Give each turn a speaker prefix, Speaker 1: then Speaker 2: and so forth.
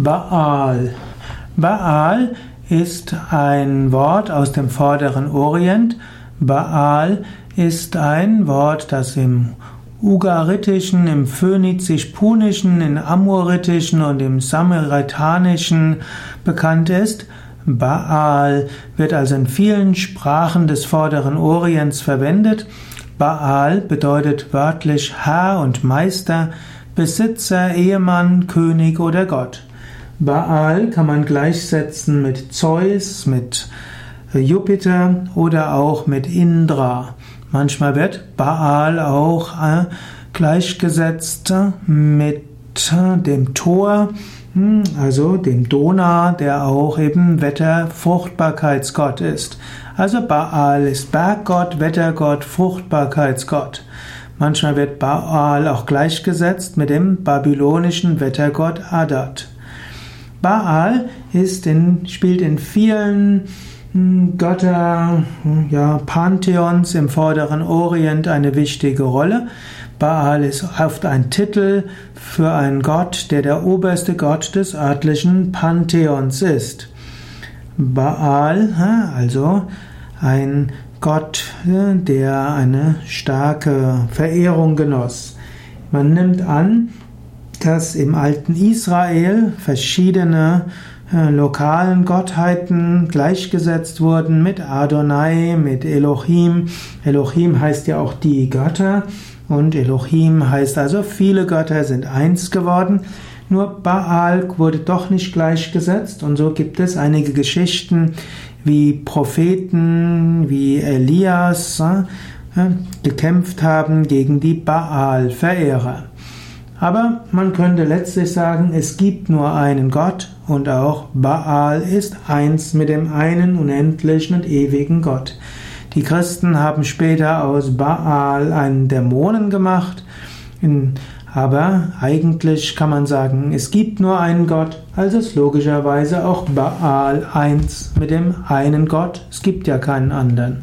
Speaker 1: Baal. Baal ist ein Wort aus dem vorderen Orient. Baal ist ein Wort, das im Ugaritischen, im Phönizisch-Punischen, im Amoritischen und im Samaritanischen bekannt ist. Baal wird also in vielen Sprachen des vorderen Orients verwendet. Baal bedeutet wörtlich Herr und Meister, Besitzer, Ehemann, König oder Gott. Baal kann man gleichsetzen mit Zeus, mit Jupiter oder auch mit Indra. Manchmal wird Baal auch äh, gleichgesetzt mit dem Tor, hm, also dem Donau, der auch eben Wetter-Fruchtbarkeitsgott ist. Also Baal ist Berggott, Wettergott, Fruchtbarkeitsgott. Manchmal wird Baal auch gleichgesetzt mit dem babylonischen Wettergott Adad. Baal ist in, spielt in vielen hm, Götter, hm, ja, Pantheons im vorderen Orient eine wichtige Rolle. Baal ist oft ein Titel für einen Gott, der der oberste Gott des örtlichen Pantheons ist. Baal, also ein Gott, der eine starke Verehrung genoss. Man nimmt an, dass im alten Israel verschiedene äh, lokalen Gottheiten gleichgesetzt wurden mit Adonai, mit Elohim. Elohim heißt ja auch die Götter und Elohim heißt also viele Götter sind eins geworden. Nur Baal wurde doch nicht gleichgesetzt und so gibt es einige Geschichten wie Propheten, wie Elias äh, gekämpft haben gegen die Baal-Verehrer. Aber man könnte letztlich sagen, es gibt nur einen Gott und auch Baal ist eins mit dem einen unendlichen und ewigen Gott. Die Christen haben später aus Baal einen Dämonen gemacht, aber eigentlich kann man sagen, es gibt nur einen Gott, also ist logischerweise auch Baal eins mit dem einen Gott, es gibt ja keinen anderen.